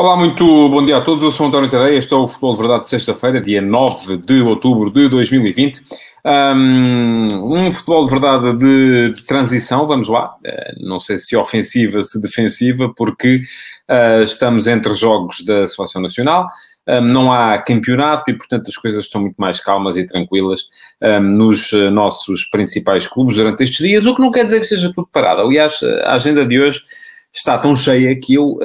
Olá, muito bom dia a todos. Eu sou António Tadeia. Este é o Futebol de Verdade de sexta-feira, dia 9 de outubro de 2020. Um, um futebol de verdade de transição, vamos lá. Uh, não sei se ofensiva, se defensiva, porque uh, estamos entre jogos da Seleção Nacional. Não há campeonato e, portanto, as coisas estão muito mais calmas e tranquilas um, nos uh, nossos principais clubes durante estes dias, o que não quer dizer que esteja tudo parado. Aliás, a agenda de hoje está tão cheia que eu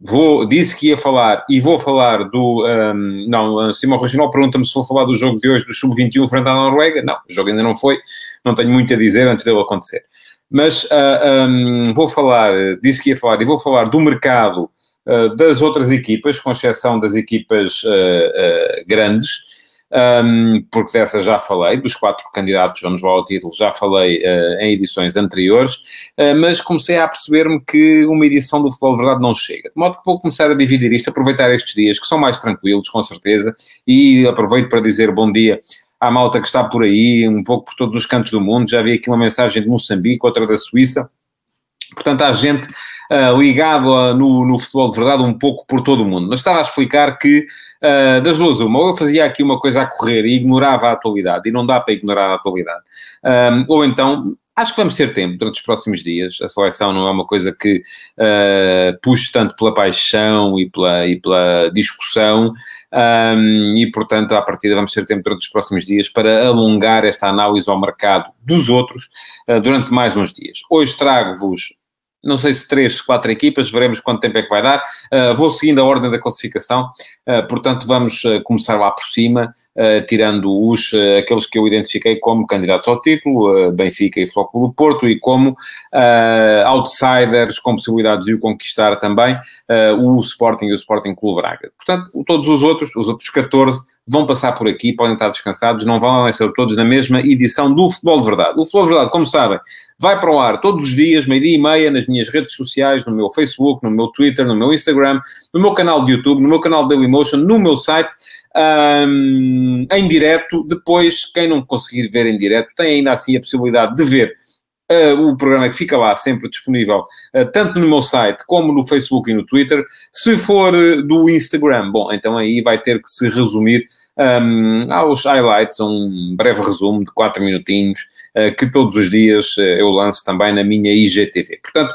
vou, disse que ia falar e vou falar do. Um, não, Simão Regional pergunta-me se vou falar do jogo de hoje do Sub-21 frente à Noruega. Não, o jogo ainda não foi, não tenho muito a dizer antes dele acontecer. Mas uh, ah, um, vou falar, disse que ia falar e vou falar do mercado uh, das outras equipas, com exceção das equipas uh, grandes um, porque dessa já falei, dos quatro candidatos, vamos lá ao título, já falei uh, em edições anteriores, uh, mas comecei a perceber-me que uma edição do Futebol Verdade não chega. De modo que vou começar a dividir isto, aproveitar estes dias, que são mais tranquilos, com certeza, e aproveito para dizer bom dia à malta que está por aí, um pouco por todos os cantos do mundo. Já vi aqui uma mensagem de Moçambique, outra da Suíça. Portanto, há gente uh, ligada no, no futebol de verdade um pouco por todo o mundo. Mas estava a explicar que Uh, das duas, uma, ou eu fazia aqui uma coisa a correr e ignorava a atualidade, e não dá para ignorar a atualidade, um, ou então acho que vamos ter tempo durante os próximos dias. A seleção não é uma coisa que uh, puxe tanto pela paixão e pela, e pela discussão, um, e portanto, à partida, vamos ter tempo durante os próximos dias para alongar esta análise ao mercado dos outros uh, durante mais uns dias. Hoje trago-vos não sei se três, quatro equipas, veremos quanto tempo é que vai dar. Uh, vou seguindo a ordem da classificação, portanto vamos uh, começar lá por cima, tirando os, aqueles que eu identifiquei como candidatos ao título, Benfica e Futebol do Porto, e como outsiders com possibilidades de o conquistar também, o Sporting e o Sporting Clube Braga. Portanto, todos os outros, os outros 14, vão passar por aqui, podem estar descansados, não vão ser todos na mesma edição do Futebol de Verdade. O Futebol de Verdade, como sabem, vai para o ar todos os dias, meio-dia e meia, nas minhas redes sociais, no meu Facebook, no meu Twitter, no meu Instagram, no meu canal de YouTube, no meu canal de No meu site, um, em direto. Depois, quem não conseguir ver em direto, tem ainda assim a possibilidade de ver Uh, o programa que fica lá sempre disponível, uh, tanto no meu site como no Facebook e no Twitter. Se for uh, do Instagram, bom, então aí vai ter que se resumir um, aos highlights, um breve resumo de 4 minutinhos, que todos os dias eu lanço também na minha IGTV. Portanto,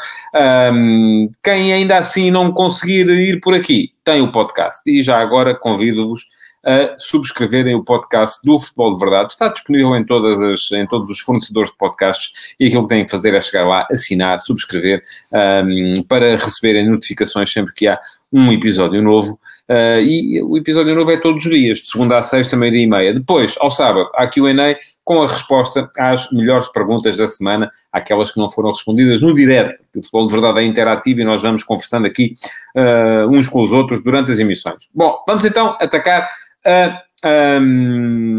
um, quem ainda assim não conseguir ir por aqui, tem o podcast. E já agora convido-vos a subscreverem o podcast do Futebol de Verdade. Está disponível em, todas as, em todos os fornecedores de podcasts e aquilo que têm que fazer é chegar lá, assinar, subscrever um, para receberem notificações sempre que há um episódio novo. Uh, e o episódio novo é todos os dias, de segunda a sexta, meia-dia e meia. Depois, ao sábado, há QA com a resposta às melhores perguntas da semana, aquelas que não foram respondidas no direto. O futebol de verdade é interativo e nós vamos conversando aqui uh, uns com os outros durante as emissões. Bom, vamos então atacar a, a,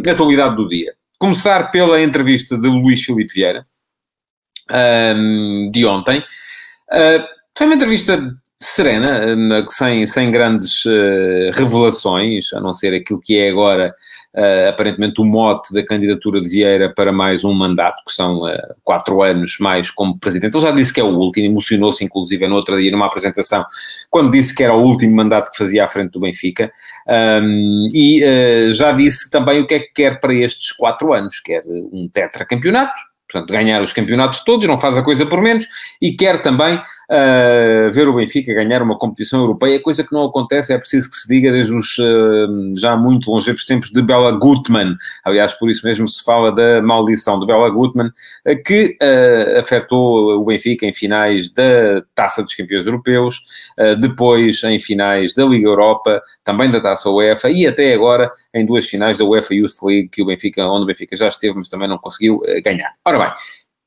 a atualidade do dia. Começar pela entrevista de Luís Filipe Vieira, um, de ontem. Uh, foi uma entrevista serena, sem, sem grandes uh, revelações, a não ser aquilo que é agora uh, aparentemente o mote da candidatura de Vieira para mais um mandato, que são uh, quatro anos mais como presidente. Ele já disse que é o último, emocionou-se inclusive no outro dia numa apresentação, quando disse que era o último mandato que fazia à frente do Benfica, um, e já disse também o que é que quer para estes quatro anos, quer um tetracampeonato, portanto, ganhar os campeonatos todos, não faz a coisa por menos, e quer também uh, ver o Benfica ganhar uma competição europeia, coisa que não acontece, é preciso que se diga desde os uh, já muito longevos tempos de Bela Gutmann. Aliás, por isso mesmo se fala da maldição de Bela Gutmann, uh, que afetou o Benfica em finais da Taça dos Campeões Europeus, depois em finais da Liga Europa, também da Taça UEFA e até agora em duas finais da UEFA Youth League, que o Benfica, onde o Benfica já esteve, mas também não conseguiu ganhar. Ora bem,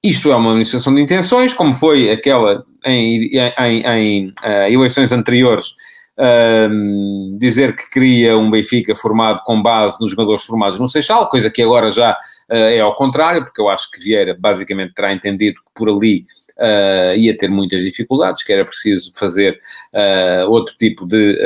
isto é uma manifestação de intenções, como foi aquela em, em, em uh, eleições anteriores, uh, dizer que queria um Benfica formado com base nos jogadores formados no Seixal, coisa que agora já uh, é ao contrário, porque eu acho que Vieira basicamente terá entendido que por ali uh, ia ter muitas dificuldades, que era preciso fazer uh, outro tipo de,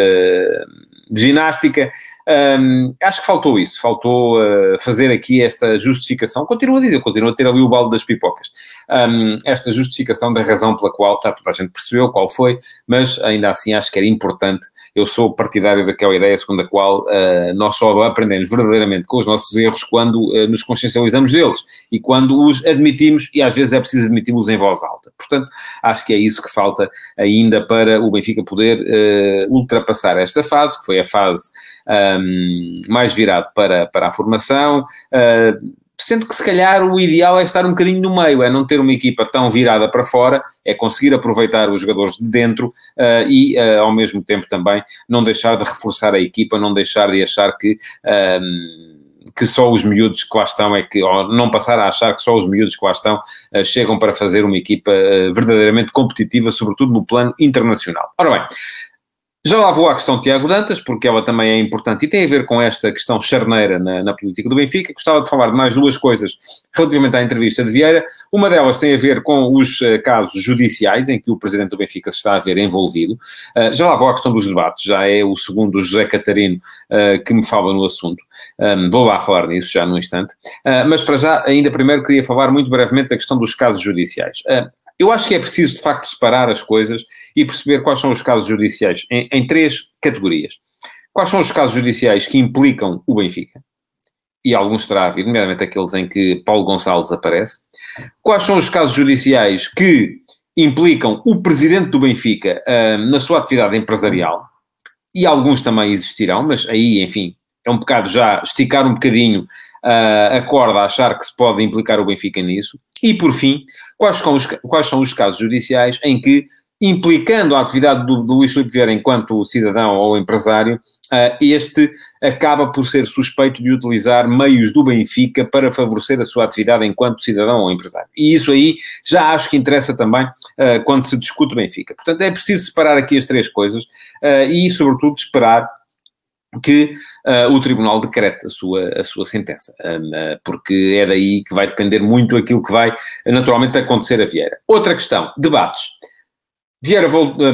de ginástica. Um, acho que faltou isso, faltou uh, fazer aqui esta justificação. Continuo a dizer, continuo a ter ali o balde das pipocas. Um, esta justificação da razão pela qual, já toda a gente percebeu qual foi, mas ainda assim acho que era importante. Eu sou partidário daquela ideia segundo a qual uh, nós só aprendemos verdadeiramente com os nossos erros quando uh, nos consciencializamos deles e quando os admitimos, e às vezes é preciso admiti-los em voz alta. Portanto, acho que é isso que falta ainda para o Benfica poder ultrapassar esta fase, que foi a fase um, mais virado para, para a formação, uh, sendo que se calhar o ideal é estar um bocadinho no meio, é não ter uma equipa tão virada para fora, é conseguir aproveitar os jogadores de dentro uh, e, uh, ao mesmo tempo, também não deixar de reforçar a equipa, não deixar de achar que. que só os miúdos que lá estão é que, ou não passar a achar que só os miúdos que lá estão uh, chegam para fazer uma equipa uh, verdadeiramente competitiva, sobretudo no plano internacional. Ora bem, já lá vou à questão de Tiago Dantas, porque ela também é importante e tem a ver com esta questão charneira na, na, política do Benfica. Gostava de falar de mais duas coisas relativamente à entrevista de Vieira. Uma delas tem a ver com os uh, casos judiciais em que o presidente do Benfica se está a ver envolvido. Uh, já lá vou à questão dos debates, já é o segundo José Catarino uh, que me fala no assunto. Um, vou lá falar nisso já num instante. mas para já, ainda primeiro queria falar muito brevemente da questão dos casos judiciais. Eu acho que é preciso, de facto, separar as coisas e perceber quais são os casos judiciais em, em três categorias. Quais são os casos judiciais que implicam o Benfica? E alguns terá havido, nomeadamente aqueles em que Paulo Gonçalves aparece. Quais são os casos judiciais que implicam o presidente do Benfica uh, na sua atividade empresarial? E alguns também existirão, mas aí, enfim, é um bocado já esticar um bocadinho uh, a corda achar que se pode implicar o Benfica nisso. E, por fim, quais são os, quais são os casos judiciais em que, implicando a atividade do, do Luís Filipe Vieira enquanto cidadão ou empresário, uh, este acaba por ser suspeito de utilizar meios do Benfica para favorecer a sua atividade enquanto cidadão ou empresário. E isso aí já acho que interessa também uh, quando se discute o Benfica. Portanto, é preciso separar aqui as três coisas uh, e, sobretudo, esperar que uh, o Tribunal decrete a sua, a sua sentença, uh, porque é daí que vai depender muito aquilo que vai naturalmente acontecer a Vieira. Outra questão, debates. Vieira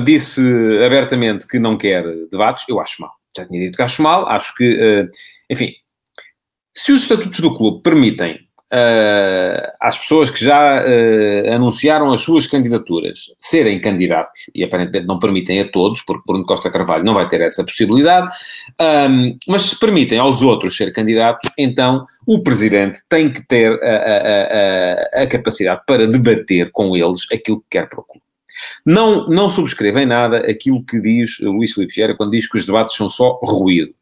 disse abertamente que não quer debates, eu acho mal. Já tinha dito que acho mal, acho que, uh, enfim, se os estatutos do clube permitem uh, às pessoas que já uh, anunciaram as suas candidaturas serem candidatos, e aparentemente não permitem a todos, porque Bruno Costa Carvalho não vai ter essa possibilidade, um, mas se permitem aos outros ser candidatos, então o Presidente tem que ter a, a, a, a capacidade para debater com eles aquilo que quer clube. Não, não subscrevem nada aquilo que diz Luís Filipe Vieira quando diz que os debates são só ruído.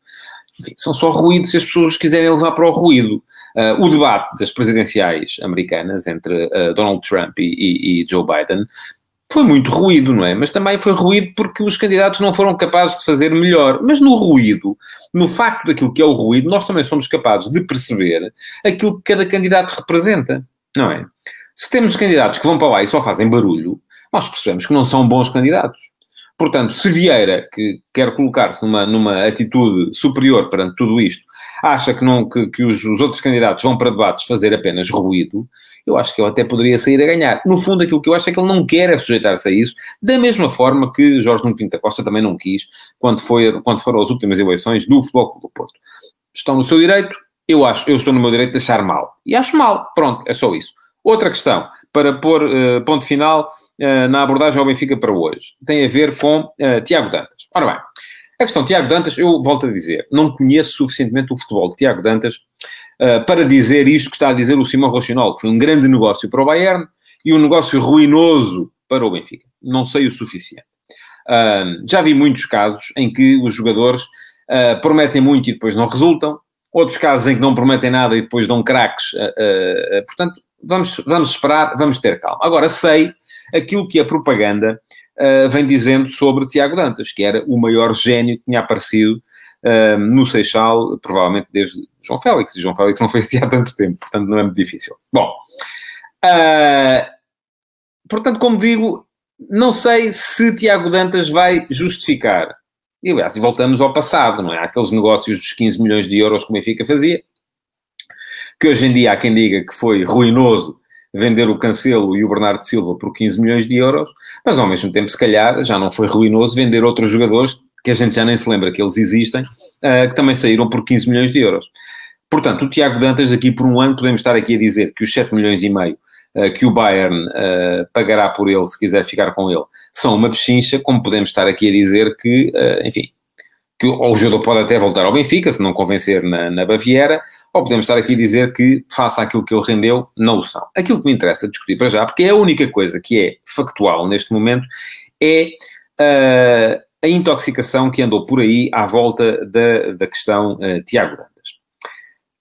Enfim, são só ruído se as pessoas quiserem levar para o ruído. Uh, o debate das presidenciais americanas entre uh, Donald Trump e, e, e, Joe Biden foi muito ruído, não é? Mas também foi ruído porque os candidatos não foram capazes de fazer melhor. Mas no ruído, no facto daquilo que é o ruído, nós também somos capazes de perceber aquilo que cada candidato representa, não é? Se temos candidatos que vão para lá e só fazem barulho, nós percebemos que não são bons candidatos. Portanto, se Vieira, que quer colocar-se numa, numa atitude superior perante tudo isto, acha que, não, que, que os, os, outros candidatos vão para debates fazer apenas ruído, eu acho que ele até poderia sair a ganhar. No fundo, aquilo que eu acho é que ele não quer é sujeitar-se a isso, da mesma forma que Jorge Nuno Pinto Costa também não quis, quando, foi, quando foram as últimas eleições do Futebol do Porto. Estão no seu direito, eu acho, eu estou no meu direito de achar mal. E acho mal, pronto, é só isso. Outra questão, para pôr uh, ponto final uh, na abordagem ao Benfica para hoje, tem a ver com uh, Tiago Dantas. Ora bem, a questão Tiago Dantas, eu volto a dizer, não conheço suficientemente o futebol de Tiago Dantas uh, para dizer isto que está a dizer o Simão Rochinol, que foi um grande negócio para o Bayern e um negócio ruinoso para o Benfica. Não sei o suficiente. Uh, já vi muitos casos em que os jogadores uh, prometem muito e depois não resultam, outros casos em que não prometem nada e depois dão craques. portanto, vamos, vamos esperar, vamos ter calma. Agora, sei aquilo que a propaganda uh, vem dizendo sobre Tiago Dantas, que era o maior gênio que tinha aparecido uh, no Seixal, provavelmente desde João Félix, e João Félix não foi aqui há tanto tempo, portanto não é muito difícil. Bom, uh, portanto, como digo, não sei se Tiago Dantas vai justificar. E, aliás, voltamos ao passado, não é? Aqueles negócios dos 15 milhões de euros que o Benfica fazia, que hoje em dia há quem diga que foi ruinoso vender o Cancelo e o Bernardo Silva por 15 milhões de euros, mas ao mesmo tempo, se calhar, já não foi ruinoso vender outros jogadores que a gente já nem se lembra que eles existem, uh, que também saíram por 15 milhões de euros. Portanto, o Tiago Dantas, daqui por um ano, podemos estar aqui a dizer que os 7 milhões e meio uh, que o Bayern uh, pagará por ele, se quiser ficar com ele, são uma pechincha, como podemos estar aqui a dizer que, enfim, que o jogador pode até voltar ao Benfica, se não convencer na, na, Baviera, ou podemos estar aqui a dizer que, face àquilo que ele rendeu, não o são. Aquilo que me interessa discutir para já, porque é a única coisa que é factual neste momento, é uh, a intoxicação que andou por aí à volta da, da questão uh, Tiago Dantas.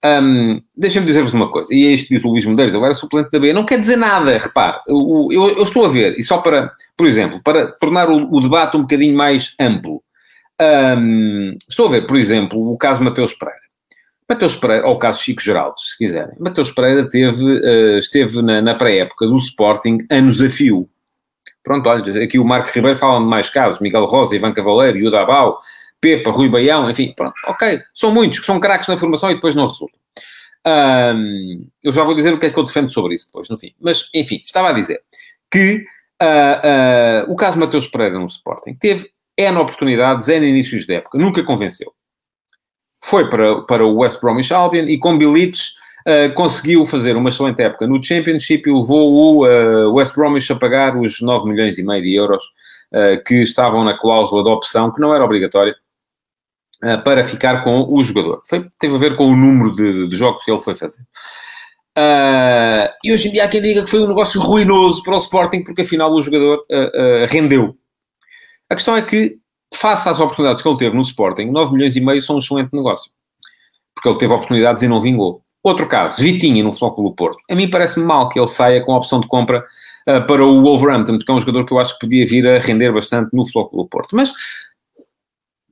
Um, Deixem-me dizer-vos uma coisa, e é isto diz o Luís Medeiros, agora suplente da B, não quer dizer nada, repare, eu, eu, eu, estou a ver, e só para, por exemplo, para tornar o, o debate um bocadinho mais amplo, um, estou a ver, por exemplo, o caso Mateus Pereira. Mateus Pereira, ou o caso Chico Geraldo, se quiserem. Mateus Pereira teve, uh, esteve na, na pré-época do Sporting anos a fio. Pronto, olha, aqui o Marco Ribeiro fala de mais casos, Miguel Rosa, Ivan Cavaleiro, Yuda Abau, Pepa, Rui Baião, enfim, pronto, ok. São muitos que são craques na formação e depois não resultam. Eu já vou dizer o que é que eu defendo sobre isso depois, no fim. Mas, enfim, estava a dizer que uh, uh, o caso Mateus Pereira no Sporting teve N oportunidades, N inícios de época, nunca convenceu. Foi para, para o West Bromwich Albion e com Bilic uh, conseguiu fazer uma excelente época no Championship e levou o uh, West Bromwich a pagar os 9 milhões e meio de euros uh, que estavam na cláusula de opção, que não era obrigatória, para ficar com o jogador. Foi, teve a ver com o número de, de jogos que ele foi fazer. e hoje em dia há quem diga que foi um negócio ruinoso para o Sporting, porque afinal o jogador rendeu a questão é que, face às oportunidades que ele teve no Sporting, 9 milhões e meio são um excelente negócio. Porque ele teve oportunidades e não vingou. Outro caso, Vitinha no Futebol Clube Porto. A mim parece-me mal que ele saia com a opção de compra uh, para o Wolverhampton, porque é um jogador que eu acho que podia vir a render bastante no Futebol Clube Porto. Mas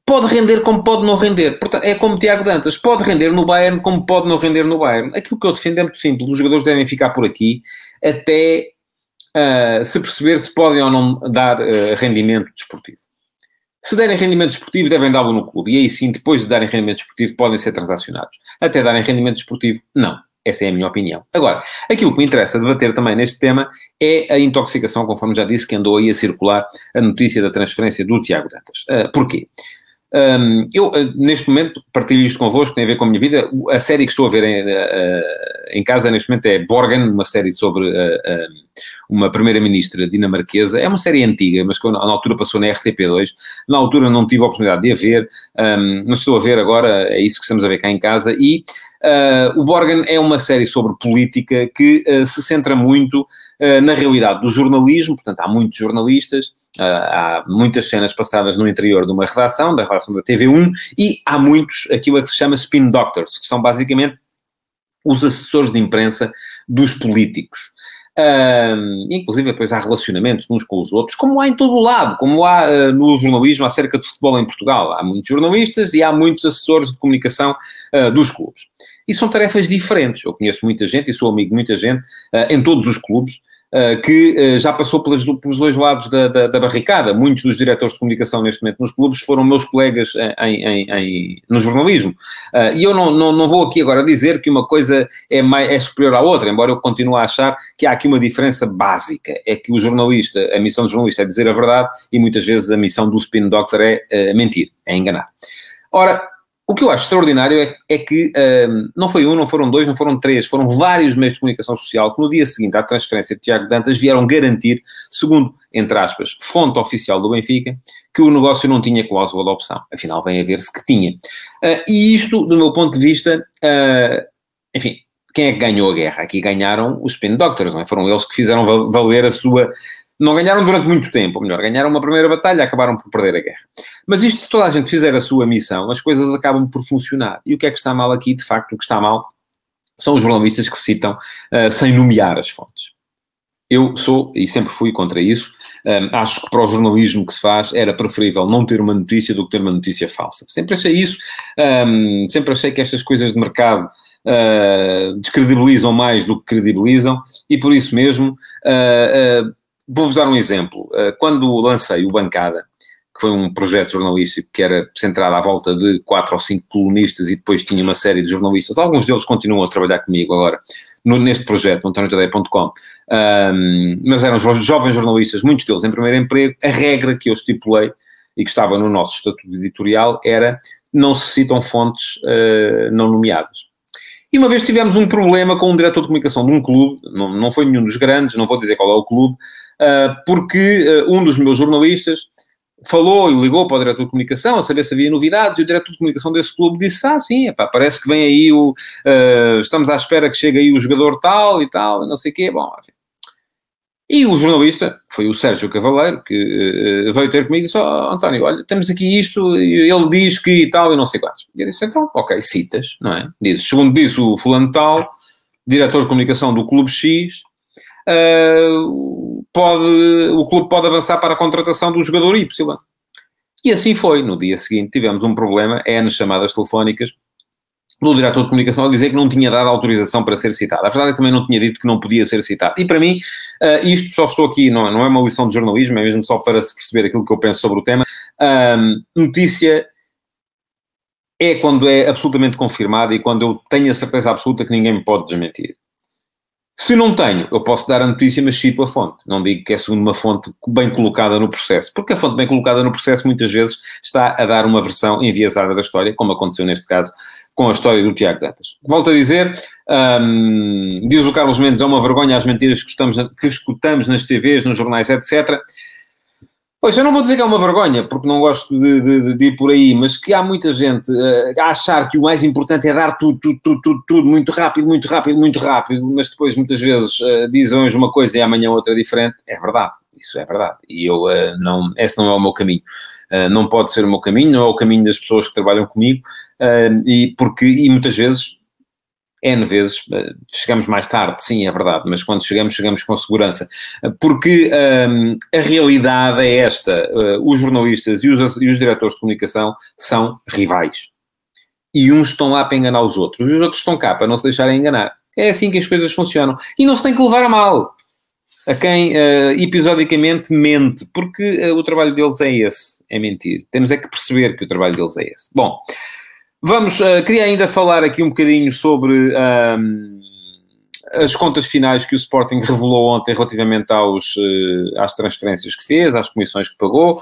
pode render como pode não render. Portanto, é como Tiago Dantas. Pode render no Bayern como pode não render no Bayern. Aquilo que eu defendo é muito simples. Os jogadores devem ficar por aqui até uh, se perceber se podem ou não dar uh, rendimento desportivo. Se derem rendimento desportivo, devem dá-lo no clube. E aí sim, depois de darem rendimento desportivo, podem ser transacionados. Até darem rendimento desportivo, não. Essa é a minha opinião. Agora, aquilo que me interessa debater também neste tema é a intoxicação, conforme já disse, que andou aí a circular a notícia da transferência do Tiago Dantas. Uh, porquê? Um, eu, neste momento, partilho isto convosco, tem a ver com a minha vida. A série que estou a ver em, uh, em casa neste momento é Borgen, uma série sobre uma primeira-ministra dinamarquesa. É uma série antiga, mas que na altura passou na RTP2. Na altura não tive a oportunidade de a ver, um, mas estou a ver agora, é isso que estamos a ver cá em casa. E uh, o Borgen é uma série sobre política que uh, se centra muito uh, na realidade do jornalismo, portanto, há muitos jornalistas. Uh, há muitas cenas passadas no interior de uma redação, da redação da TV1, e há muitos, aquilo que se chama spin doctors, que são basicamente os assessores de imprensa dos políticos. Um, inclusive, depois há relacionamentos uns com os outros, como há em todo o lado, como há uh, no jornalismo acerca de futebol em Portugal. Há muitos jornalistas e há muitos assessores de comunicação uh, dos clubes. E são tarefas diferentes. Eu conheço muita gente e sou amigo de muita gente uh, em todos os clubes que uh, já passou pelos, pelos dois lados da, da, da, barricada. Muitos dos diretores de comunicação neste momento nos clubes foram meus colegas em, em, em no jornalismo. Uh, e eu não, não, não vou aqui agora dizer que uma coisa é, mais, é superior à outra, embora eu continue a achar que há aqui uma diferença básica. É que o jornalista, a missão do jornalista é dizer a verdade e muitas vezes a missão do spin doctor é mentir, é enganar. Ora, o que eu acho extraordinário é, é que um, não foi um, não foram dois, não foram três, foram vários meios de comunicação social que no dia seguinte à transferência de Tiago Dantas vieram garantir, segundo, entre aspas, fonte oficial do Benfica, que o negócio não tinha cláusula de opção. Afinal, vem a ver-se que tinha. Uh, e isto, do meu ponto de vista, uh, enfim, quem é que ganhou a guerra? Aqui ganharam os Spin Doctors, não é? Foram eles que fizeram valer a sua não ganharam durante muito tempo, ou melhor, ganharam uma primeira batalha, acabaram por perder a guerra. Mas isto, se toda a gente fizer a sua missão, as coisas acabam por funcionar. E o que é que está mal aqui? De facto, o que está mal são os jornalistas que citam uh, sem nomear as fontes. Eu sou, e sempre fui contra isso, um, eh, acho que para o jornalismo que se faz era preferível não ter uma notícia do que ter uma notícia falsa. Sempre achei isso, um, sempre achei que estas coisas de mercado uh, descredibilizam mais do que credibilizam, e por isso mesmo uh, Vou-vos dar um exemplo. Eh, quando lancei o Bancada, que foi um projeto jornalístico que era centrado à volta de quatro ou cinco colunistas e depois tinha uma série de jornalistas. Alguns deles continuam a trabalhar comigo agora no, neste projeto, antoniotadeia.com. Um, mas eram jovens jornalistas, muitos deles em primeiro emprego. A regra que eu estipulei e que estava no nosso estatuto editorial era não se citam fontes uh, não nomeadas. E uma vez tivemos um problema com um diretor de comunicação de um clube, não, não foi nenhum dos grandes, não vou dizer qual é o clube, uh, porque uh, um dos meus jornalistas falou e ligou para o diretor de comunicação a saber se havia novidades e o diretor de comunicação desse clube disse, ah, sim, epá, parece que vem aí o... Uh, estamos à espera que chegue aí o jogador tal e tal, e não sei o quê. Bom, enfim. E o jornalista, foi o Sérgio Cavaleiro, que uh, veio ter comigo e disse, oh, António, olha, temos aqui isto, ele diz que e tal, e não sei quantos. E eu disse, então, ok, citas, não é? Diz, segundo disse o fulano tal, diretor de comunicação do Clube X, uh, pode, o clube pode avançar para a contratação do jogador Y. E assim foi. No dia seguinte tivemos um problema, nas chamadas telefónicas, do diretor de comunicação a dizer que não tinha dado autorização para ser citado. A verdade é que também não tinha dito que não podia ser citado. E para mim, uh, isto só estou aqui, não, não é uma lição de jornalismo, é mesmo só para se perceber aquilo que eu penso sobre o tema. Notícia é quando é absolutamente confirmada e quando eu tenho a certeza absoluta que ninguém me pode desmentir. Se não tenho, eu posso dar a notícia, mas cito a fonte. Não digo que é segundo uma fonte bem colocada no processo, porque a fonte bem colocada no processo muitas vezes está a dar uma versão enviesada da história, como aconteceu neste caso com a história do Tiago Dantas. Volto a dizer, um, diz o Carlos Mendes, é uma vergonha as mentiras que, estamos, que escutamos nas TVs, nos jornais, etc. Pois, eu não vou dizer que é uma vergonha, porque não gosto de, de, de ir por aí, mas que há muita gente uh, a achar que o mais importante é dar tudo, tudo, tudo, tudo, tudo, muito rápido, muito rápido, muito rápido, mas depois muitas vezes uh, dizem hoje uma coisa e amanhã outra diferente. É verdade, isso é verdade. E eu, uh, não, esse não é o meu caminho. Uh, não pode ser o meu caminho, não é o caminho das pessoas que trabalham comigo, e, porque, e muitas vezes N vezes, eh, chegamos mais tarde, sim, é verdade, mas quando chegamos, chegamos com segurança. Porque a realidade é esta: uh, os jornalistas e os, e os diretores de comunicação são rivais. E uns estão lá para enganar os outros, e os outros estão cá para não se deixarem enganar. É assim que as coisas funcionam. E não se tem que levar a mal a quem uh, episodicamente mente, porque uh, o trabalho deles é esse, é mentir. Temos é que perceber que o trabalho deles é esse. Bom, Vamos, uh, queria ainda falar aqui um bocadinho sobre as contas finais que o Sporting revelou ontem relativamente aos, às transferências que fez, às comissões que pagou.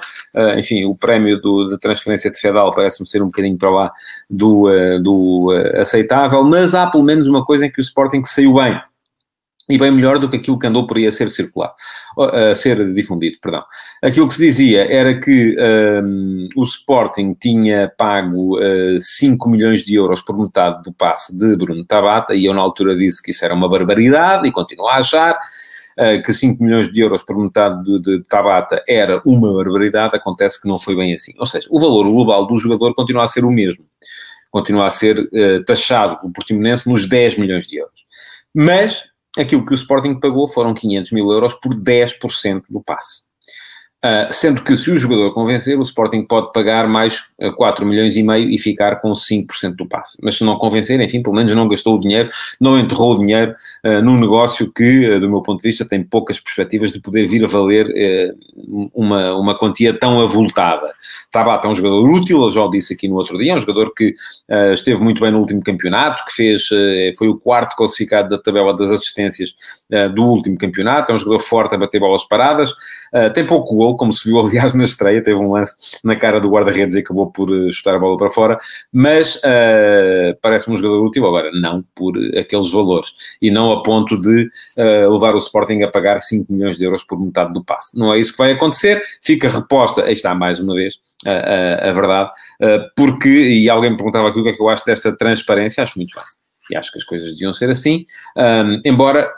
Enfim, o prémio do, de transferência de Fedal parece-me ser um bocadinho para lá do, do aceitável, mas há pelo menos uma coisa em que o Sporting saiu bem e bem melhor do que aquilo que andou por aí a ser circulado, a ser difundido, perdão. Aquilo que se dizia era que um, o Sporting tinha pago uh, 5 milhões de euros por metade do passe de Bruno Tabata, e eu na altura disse que isso era uma barbaridade, e continuo a achar uh, que 5 milhões de euros por metade de, de Tabata era uma barbaridade, acontece que não foi bem assim. Ou seja, o valor global do jogador continua a ser o mesmo, continua a ser uh, taxado o Portimonense nos 10 milhões de euros. Mas aquilo que o Sporting pagou foram 500 mil euros por 10% do passe. Uh, sendo que se o jogador convencer, o Sporting pode pagar mais uh, ah, 4 milhões e meio e ficar com 5% do passe. Mas se não convencer, enfim, pelo menos não gastou o dinheiro, não enterrou o dinheiro uh, num negócio que, do meu ponto de vista, tem poucas perspectivas de poder vir a valer uma, uma quantia tão avultada. Tabata é um jogador útil, eu já o disse aqui no outro dia, é um jogador que esteve muito bem no último campeonato, que fez, foi o quarto classificado da tabela das assistências do último campeonato, é um jogador forte a bater bolas paradas, tem pouco gol, como se viu, aliás, na estreia, teve um lance na cara do guarda-redes e acabou por uh, chutar a bola para fora, mas uh, parece-me um jogador útil, agora não por aqueles valores, e não a ponto de uh, levar o Sporting a pagar 5 milhões de euros por metade do passe. Não é isso que vai acontecer, fica reposta, aí está mais uma vez, a, a, a verdade, porque, e alguém me perguntava aqui o que é que eu acho desta transparência, acho muito bem. E acho que as coisas deviam ser assim, um, embora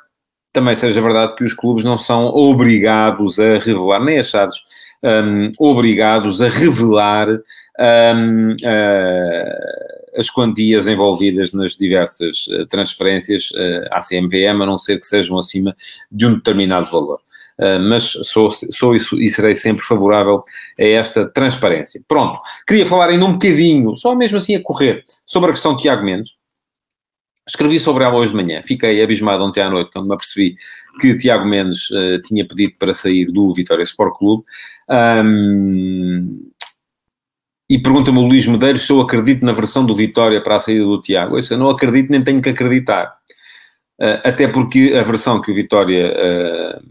também seja verdade que os clubes não são obrigados a revelar, nem achados um, obrigados a revelar um, uh, as quantias envolvidas nas diversas uh, transferências uh, à CMVM, a não ser que sejam acima de um determinado valor. Uh, mas sou, sou e serei sempre favorável a esta transparência. Pronto, queria falar ainda um bocadinho, só mesmo assim a correr, sobre a questão de Tiago Mendes, Escrevi sobre ela hoje de manhã. Fiquei abismado ontem à noite quando me apercebi que Tiago Mendes uh, tinha pedido para sair do Vitória Sport Clube. Um, e pergunta-me o Luís Medeiros se eu acredito na versão do Vitória para a saída do Tiago. Isso eu não acredito nem tenho que acreditar. Uh, até porque a versão que o Vitória, uh,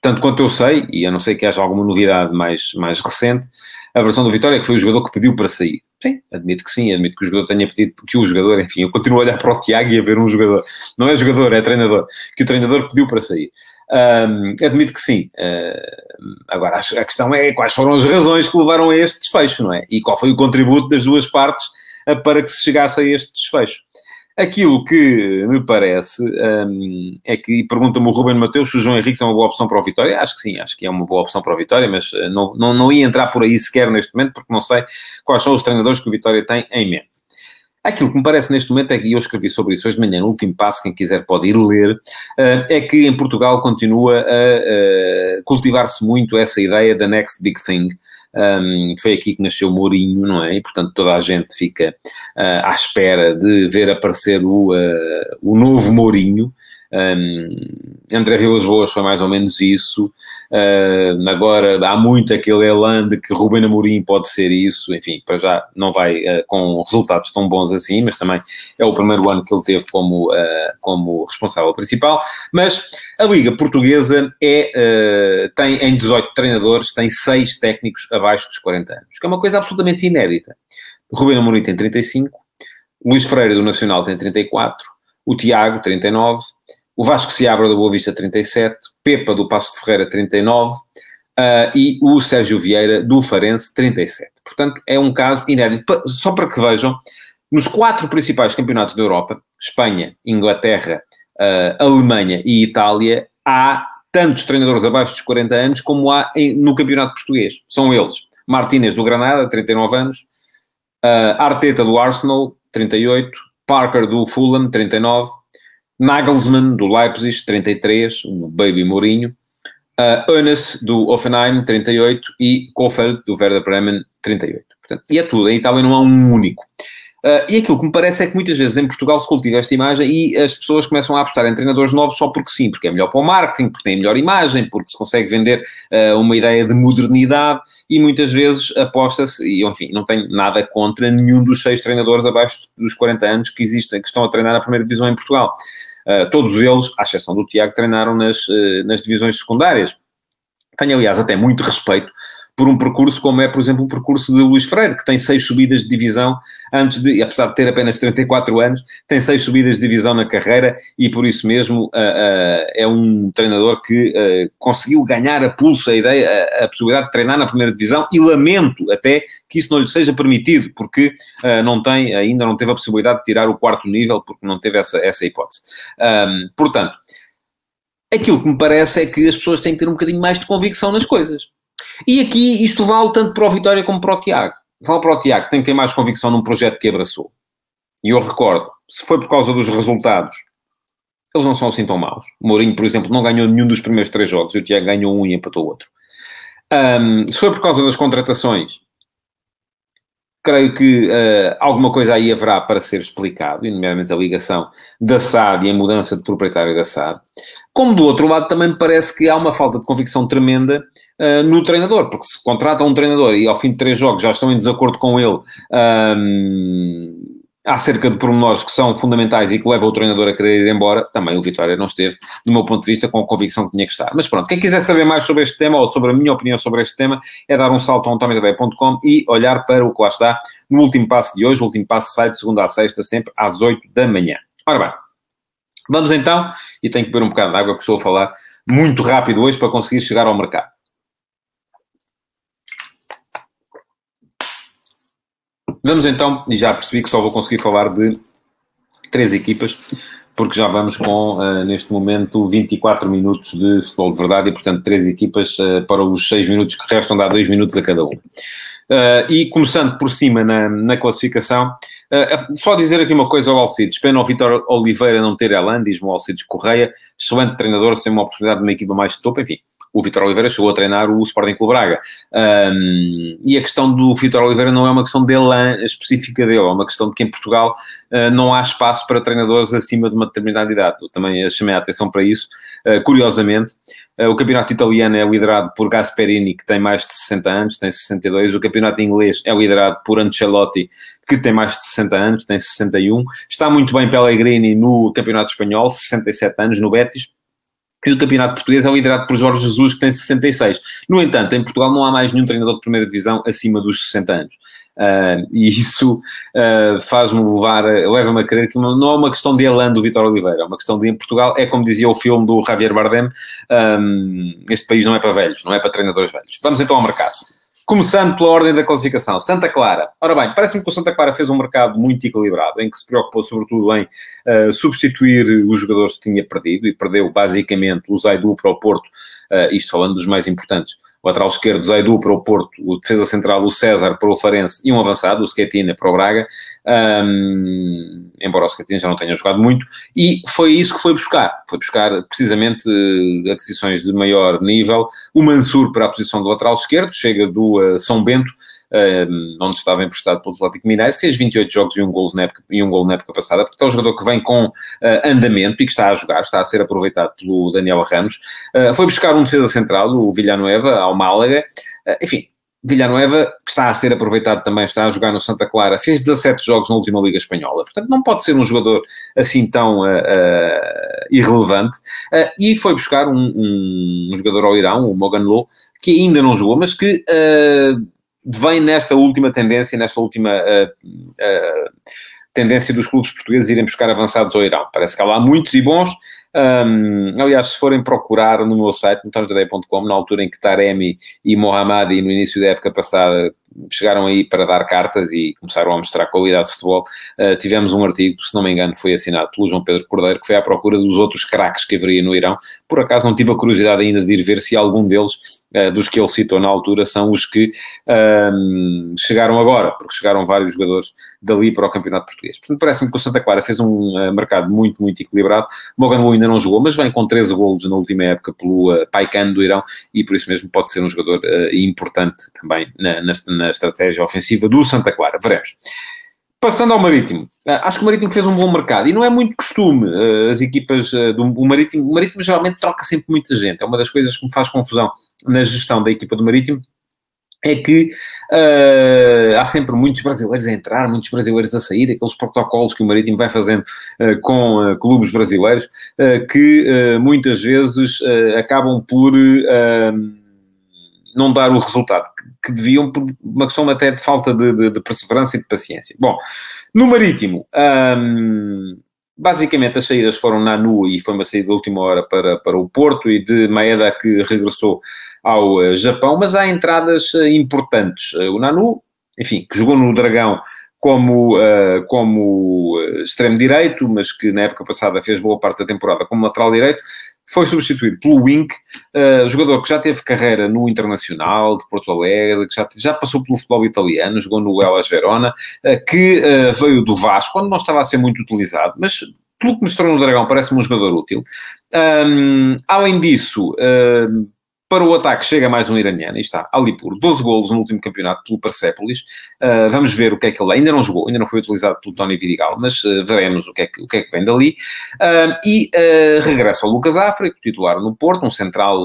tanto quanto eu sei, e a não ser que haja alguma novidade mais, mais recente, a versão do Vitória é que foi o jogador que pediu para sair. Sim, admito que sim, admito que o jogador tenha pedido, que o jogador, enfim, eu continuo a olhar para o Tiago e a ver um jogador, não é jogador, é treinador, que o treinador pediu para sair. Um, admito que sim. Uh, agora, a questão é quais foram as razões que levaram a este desfecho, não é? E qual foi o contributo das duas partes para que se chegasse a este desfecho. Aquilo que me parece um, é que, pergunta-me o Ruben Mateus se o João Henrique é uma boa opção para o Vitória. Acho que sim, acho que é uma boa opção para o Vitória, mas uh, não, não, não ia entrar por aí sequer neste momento, porque não sei quais são os treinadores que o Vitória tem em mente. Aquilo que me parece neste momento é que, e eu escrevi sobre isso hoje de manhã, no último passo, quem quiser pode ir ler, eh, é que em Portugal continua a cultivar-se muito essa ideia da next big thing. Um, foi aqui que nasceu Mourinho, não é? E portanto toda a gente fica uh, à espera de ver aparecer o, uh, o novo Mourinho. Um, André Vilas Boas foi mais ou menos isso. Uh, agora há muito aquele elan de que Ruben Amorim pode ser isso, enfim, para já não vai uh, com resultados tão bons assim, mas também é o primeiro ano que ele teve como, uh, como responsável principal. Mas a Liga Portuguesa é, tem em 18 treinadores, tem 6 técnicos abaixo dos 40 anos, que é uma coisa absolutamente inédita. Ruben Amorim tem 35, Luís Freire do Nacional tem 34, o Tiago, 39, o Vasco Seabra do Boa Vista 37, Pepa do Passo de Ferreira 39 uh, e o Sérgio Vieira do Farense 37. Portanto, é um caso inédito. Só para que vejam, nos quatro principais campeonatos da Europa, Espanha, Inglaterra, uh, Alemanha e Itália, há tantos treinadores abaixo dos 40 anos como há em, no campeonato português. São eles. Martínez do Granada, 39 anos, uh, Arteta do Arsenal, 38, Parker do Fulham, 39, Nagelsmann, do Leipzig, 33, o Baby Mourinho, uh, Enes, do Offenheim, 38, e Kofeld, do Werder Bremen, 38. Portanto, e é tudo, em Itália não há um único. Uh, e aquilo que me parece é que muitas vezes em Portugal se cultiva esta imagem e as pessoas começam a apostar em treinadores novos só porque sim, porque é melhor para o marketing, porque tem melhor imagem, porque se consegue vender uh, uma ideia de modernidade e muitas vezes aposta-se, e enfim, não tenho nada contra nenhum dos seis treinadores abaixo dos 40 anos que existem, que estão a treinar a primeira divisão em Portugal. Uh, todos eles, à exceção do Tiago, treinaram nas, uh, nas divisões secundárias. Tenho, aliás, até muito respeito por um percurso como é, por exemplo, o percurso de Luís Freire, que tem seis subidas de divisão antes de, apesar de ter apenas 34 anos, tem seis subidas de divisão na carreira e por isso mesmo uh, uh, é um treinador que uh, conseguiu ganhar a pulso a ideia, a, a, possibilidade de treinar na primeira divisão e lamento até que isso não lhe seja permitido, porque não tem, ainda não teve a possibilidade de tirar o quarto nível, porque não teve essa, essa hipótese. Um, portanto, aquilo que me parece é que as pessoas têm que ter um bocadinho mais de convicção nas coisas. E aqui isto vale tanto para o Vitória como para o Tiago. Vale para o Tiago, tem que ter mais convicção num projeto que abraçou. E eu recordo, se foi por causa dos resultados, eles não são assim tão maus. O Mourinho, por exemplo, não ganhou nenhum dos primeiros três jogos, e o Tiago ganhou um e empatou outro. Um, se foi por causa das contratações, creio que uh, alguma coisa aí haverá para ser explicado, e nomeadamente a ligação da SAD e a mudança de proprietário da SAD. Como do outro lado também me parece que há uma falta de convicção tremenda uh, no treinador, porque se contratam um treinador e ao fim de três jogos já estão em desacordo com ele um, acerca de pormenores que são fundamentais e que levam o treinador a querer ir embora, também o Vitória não esteve, do meu ponto de vista, com a convicção que tinha que estar. Mas pronto, quem quiser saber mais sobre este tema ou sobre a minha opinião sobre este tema, é dar um salto a ontamidabé.com e olhar para o que lá está no último passo de hoje. O último passo sai de segunda a sexta, sempre às 8 da manhã. Ora bem, vamos então, e tenho que beber um bocado de água, porque estou a falar muito rápido hoje para conseguir chegar ao mercado. Vamos então, e já percebi que só vou conseguir falar de três equipas, porque já vamos com, uh, neste momento, 24 minutos de futebol de verdade e, portanto, três equipas uh, para os seis minutos que restam, dá dois minutos a cada um. Uh, e começando por cima na, na classificação, só dizer aqui uma coisa ao Alcides. Pena o Vitor Oliveira não ter Elan, diz-me o Alcides Correia, excelente treinador, sem uma oportunidade de uma equipa mais de topo, enfim o Vitor Oliveira chegou a treinar o Sporting Clube Braga. Um, e a questão do Vitor Oliveira não é uma questão dele específica dele, é uma questão de que em Portugal uh, não há espaço para treinadores acima de uma determinada idade. Eu também chamei a atenção para isso. Uh, curiosamente, o campeonato italiano é liderado por Gasperini, que tem mais de 60 anos, tem 62. O campeonato inglês é liderado por Ancelotti, que tem mais de 60 anos, tem 61. Está muito bem Pellegrini no campeonato espanhol, 67 anos, no Betis e o campeonato português é liderado por Jorge Jesus, que tem 66. No entanto, em Portugal não há mais nenhum treinador de primeira divisão acima dos 60 anos. Uh, e isso uh, faz-me levar, leva-me a crer que não é uma questão de elan do Vitor Oliveira, é uma questão de em Portugal, é como dizia o filme do Javier Bardem, um, este país não é para velhos, não é para treinadores velhos. Vamos então ao mercado. Começando pela ordem da classificação, Santa Clara. Ora bem, parece-me que o Santa Clara fez um mercado muito equilibrado, em que se preocupou sobretudo em uh, substituir os jogadores que tinha perdido, e perdeu basicamente o Zaidu para o Porto, uh, isto falando dos mais importantes, o lateral esquerdo Zaidu para o Porto, o defesa central o César para o Farense e um avançado, o Schetina para o Braga, um, embora o Schetina já não tenha jogado muito, e foi isso que foi buscar, foi buscar precisamente uh, aquisições de maior nível, o Mansur para a posição do lateral esquerdo, chega do uh, São Bento, onde estava emprestado pelo Atlético Mineiro, fez 28 jogos e um gol na época, e um gol na época passada, porque é um jogador que vem com uh, andamento e que está a jogar, está a ser aproveitado pelo Daniel Ramos. Uh, foi buscar um defesa central, o Villanueva, ao Málaga. Uh, enfim, Villanueva, que está a ser aproveitado também, está a jogar no Santa Clara, fez 17 jogos na última Liga Espanhola, portanto não pode ser um jogador assim tão uh, uh, irrelevante, uh, e foi buscar um, um, um, jogador ao Irão, o Mogan Lo, que ainda não jogou, mas que vem nesta última tendência, nesta última uh, uh, tendência dos clubes portugueses irem buscar avançados ao Irão. Parece que há lá muitos e bons. Um, aliás, se forem procurar no meu site, notariotoday.com, na altura em que Taremi e Mohamed, no início da época passada, chegaram aí para dar cartas e começaram a mostrar qualidade de futebol, uh, tivemos um artigo, se não me engano, foi assinado pelo João Pedro Cordeiro, que foi à procura dos outros craques que haveria no Irão. Por acaso não tive a curiosidade ainda de ir ver se algum deles uh, dos que ele citou na altura são os que um, chegaram agora, porque chegaram vários jogadores dali para o Campeonato Português. Portanto, parece-me que o Santa Clara fez um uh, mercado muito, muito equilibrado. Morgan ainda não jogou, mas vem com 13 golos na última época pelo uh, Paikan do Irão e por isso mesmo pode ser um jogador uh, importante também na, na, na, estratégia ofensiva do Santa Clara. Veremos. Passando ao Marítimo, acho que o Marítimo fez um bom mercado e não é muito costume as equipas do o Marítimo. O Marítimo geralmente troca sempre muita gente, é uma das coisas que me faz confusão na gestão da equipa do Marítimo é que uh, há sempre muitos brasileiros a entrar, muitos brasileiros a sair, aqueles protocolos que o Marítimo vai fazendo uh, com uh, clubes brasileiros, que muitas vezes acabam por não dar o resultado que, que, deviam, por uma questão até de falta de, de, de perseverança e de paciência. Bom, no Marítimo, um, basicamente as saídas foram na NU e foi uma saída de última hora para, para o Porto e de Maeda que regressou ao eh, Japão, mas há entradas eh, importantes. Eh, o Nanu, enfim, que jogou no Dragão como, uh, como extremo direito, mas que na época passada fez boa parte da temporada como lateral direito, foi substituído pelo Wink, uh, jogador que já teve carreira no Internacional de Porto Alegre, que já, já passou pelo futebol italiano, jogou no Elas Verona, uh, que veio do Vasco, quando não estava a ser muito utilizado, mas pelo que mostrou no Dragão parece-me um jogador útil. Um, além disso, para o ataque chega mais um iraniano, e está, Alipur, 12 golos no último campeonato pelo Persepolis. Uh, vamos ver o que é que ele ainda não jogou, ainda não foi utilizado pelo Tony Vidigal, mas uh, veremos o que, é que, o que é que vem dali. Uh, e regressa ao Lucas África, titular no Porto, um central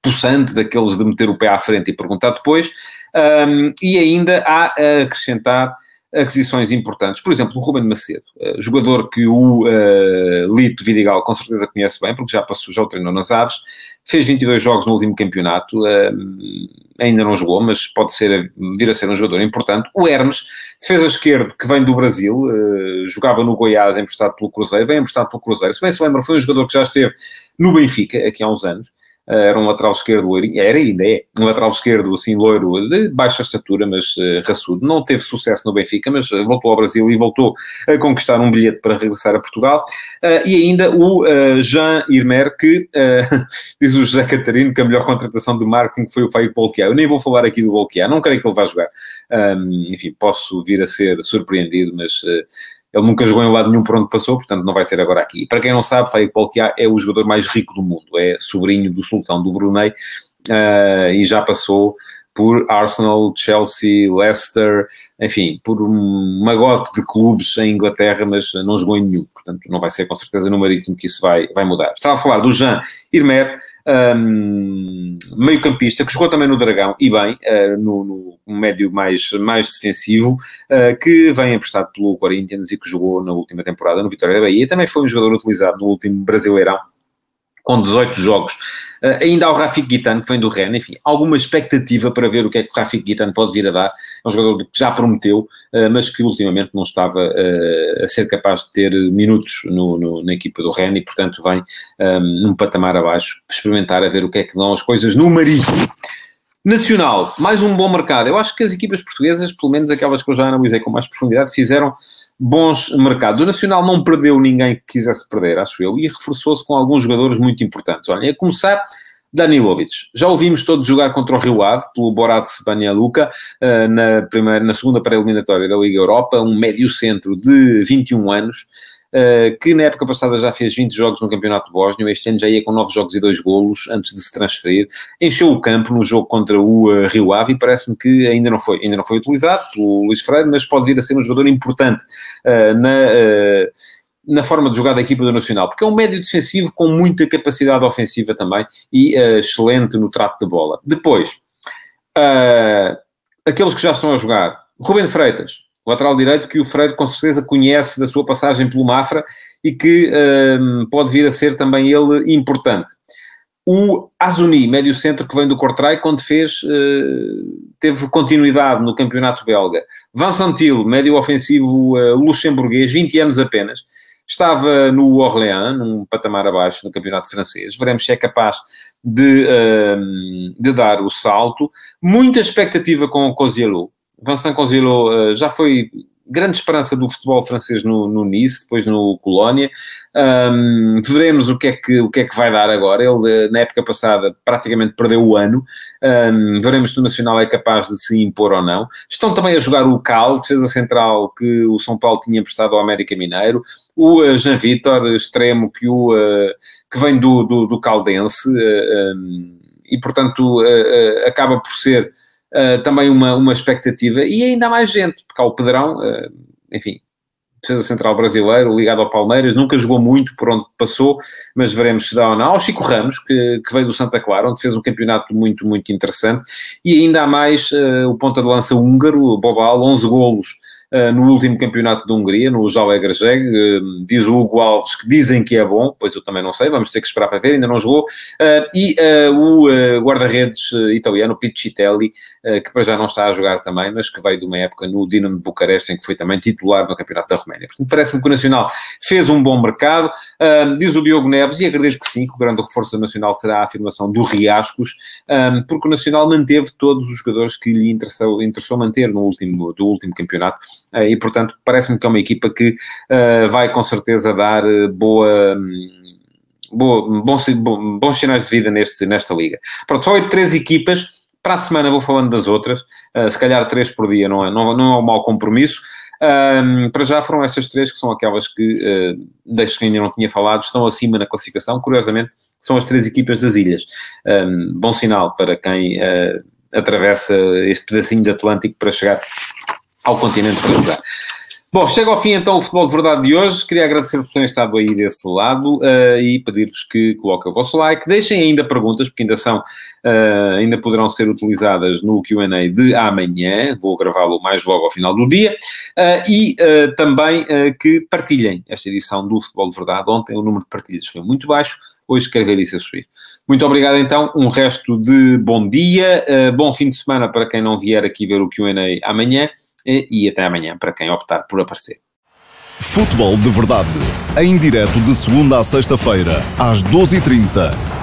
possante daqueles de meter o pé à frente e perguntar depois. Um, e ainda há a acrescentar aquisições importantes. Por exemplo, o Ruben Macedo, uh, jogador que o uh, Lito Vidigal com certeza conhece bem, porque já passou, já o treinou nas Aves, fez 22 jogos no último campeonato, uh, ainda não jogou, mas pode ser, vir a ser um jogador importante. O Hermes, defesa esquerdo, que vem do Brasil, jogava no Goiás, emprestado pelo Cruzeiro, bem emprestado pelo Cruzeiro. Se bem se lembra, foi um jogador que já esteve no Benfica, aqui há uns anos, eh, era um lateral esquerdo loirinho, era ainda é, um lateral esquerdo assim loiro, de baixa estatura, mas uh, raçudo. Não teve sucesso no Benfica, mas uh, voltou ao Brasil e voltou a conquistar um bilhete para regressar a Portugal. Uh, e ainda o Jean Irmer, que diz o José Catarino que a melhor contratação de marketing foi o Fábio Bolquia. Eu nem vou falar aqui do Bolquia, não creio que ele vá jogar. Um, enfim, posso vir a ser surpreendido, mas Ele nunca jogou em lado nenhum por onde passou, portanto não vai ser agora aqui. E para quem não sabe, Faik Polkiá é o jogador mais rico do mundo, é sobrinho do sultão do Brunei uh, e já passou por Arsenal, Chelsea, Leicester, enfim, por um magote de clubes em Inglaterra, mas não jogou em nenhum, portanto não vai ser com certeza no Marítimo que isso vai, vai mudar. Estava a falar do Jean Irmer, um, meio campista, que jogou também no Dragão, e bem, uh, no, no, médio mais, mais defensivo, uh, que vem emprestado pelo Corinthians e que jogou na última temporada no Vitória da Bahia, também foi um jogador utilizado no último Brasileirão, com 18 jogos. Uh, ainda o Rafik Guitane, que vem do Rennes, enfim, alguma expectativa para ver o que é que o Rafik Guitane pode vir a dar. É um jogador que já prometeu, uh, mas que ultimamente não estava uh, a ser capaz de ter minutos no, no, na equipa do Rennes e, portanto, vem um, num patamar abaixo, experimentar a ver o que é que dão as coisas no Marítimo. Nacional, mais um bom mercado. Eu acho que as equipas portuguesas, pelo menos aquelas que eu já analisei com mais profundidade, fizeram bons mercados. O Nacional não perdeu ninguém que quisesse perder, acho eu, e reforçou-se com alguns jogadores muito importantes. Olha, a começar, Danilovic. Já ouvimos todos jogar contra o Rio Ave, pelo Borat Banja Luka, eh, na, primeira, na segunda pré-eliminatória da Liga Europa, um médio centro de 21 anos, que na época passada já fez 20 jogos no Campeonato Bósnio, este ano já ia com 9 jogos e 2 golos antes de se transferir, encheu o campo no jogo contra o uh, Rio Ave e parece-me que ainda não, foi, ainda não foi utilizado pelo Luís Freire, mas pode vir a ser um jogador importante uh, na na forma de jogar da equipa do Nacional, porque é um médio defensivo com muita capacidade ofensiva também e uh, excelente no trato de bola. Depois, uh, aqueles que já estão a jogar, Rubem Freitas, lateral direito que o Freire com certeza conhece da sua passagem pelo Mafra e que um, pode vir a ser também ele importante. O Azuni, médio centro que vem do Cortrai, quando fez, uh, teve continuidade no campeonato belga. Vincent Till, médio ofensivo uh, luxemburguês, 20 anos apenas, estava no Orléans, num patamar abaixo no campeonato francês. Veremos se é capaz de, uh, de dar o salto. Muita expectativa com o Cozielou Vincent Conzilo uh, já foi grande esperança do futebol francês no, no Nice, depois no Colónia. Um, veremos o que, é que, o que é que vai dar agora. Ele, eh, na época passada, praticamente perdeu o ano. Um, veremos se o Nacional é capaz de se impor ou não. Estão também a jogar o Cal, defesa central que o São Paulo tinha emprestado ao América Mineiro. O uh, Jean Vitor, extremo que, o, uh, que vem do, do, do Caldense. Uh, um, e, portanto, acaba por ser uh, também uma, uma expectativa, e ainda mais gente, porque há o Pedrão, uh, enfim, defesa central brasileiro, ligado ao Palmeiras, nunca jogou muito por onde passou, mas veremos se dá ou não. Ao Chico Ramos, que, que veio do Santa Clara, onde fez um campeonato muito, muito interessante, e ainda há mais uh, o ponta de lança húngaro, Bobal, 11 golos no último campeonato da Hungria, no Zalaegerszeg, uh, diz o Hugo Alves que dizem que é bom, pois eu também não sei, vamos ter que esperar para ver, ainda não jogou, uh, e o guarda-redes italiano, Piccitelli, que para já não está a jogar também, mas que veio de uma época no Dinamo de Bucareste, em que foi também titular no campeonato da Roménia. Portanto, parece-me que o Nacional fez um bom mercado, diz o Diogo Neves, e acredito que sim, que o grande reforço do Nacional será a afirmação do Riascos, porque o Nacional manteve todos os jogadores que lhe interessou, interessou manter no último, do último campeonato, e, portanto, parece-me que é uma equipa que uh, vai com certeza dar eh, boa. Boa, bons, bons sinais de vida neste, nesta liga. Pronto, só oito, três equipas. Para a semana vou falando das outras. Uh, se calhar três por dia não é, não, não é um mau compromisso. Um, para já foram estas três que são aquelas que, uh, das que ainda não tinha falado, estão acima na classificação. Curiosamente, são as três equipas das ilhas. Um, bom sinal para quem uh, atravessa este pedacinho de Atlântico para chegar ao continente para jogar. Bom, chega ao fim então o Futebol de Verdade de hoje. Queria agradecer por terem estado aí desse lado uh, e pedir-vos que coloquem o vosso like. Deixem ainda perguntas, porque ainda são, uh, ainda poderão ser utilizadas no Q&A de amanhã. Vou gravá-lo mais logo ao final do dia. Uh, e também que partilhem esta edição do Futebol de Verdade. Ontem o número de partilhas foi muito baixo. Hoje quero ver isso a subir. Muito obrigado então. Um resto de bom dia. bom fim de semana para quem não vier aqui ver o Q&A amanhã e até amanhã para quem optar por aparecer. Futebol de Verdade, em direto de segunda a sexta-feira, às 12h30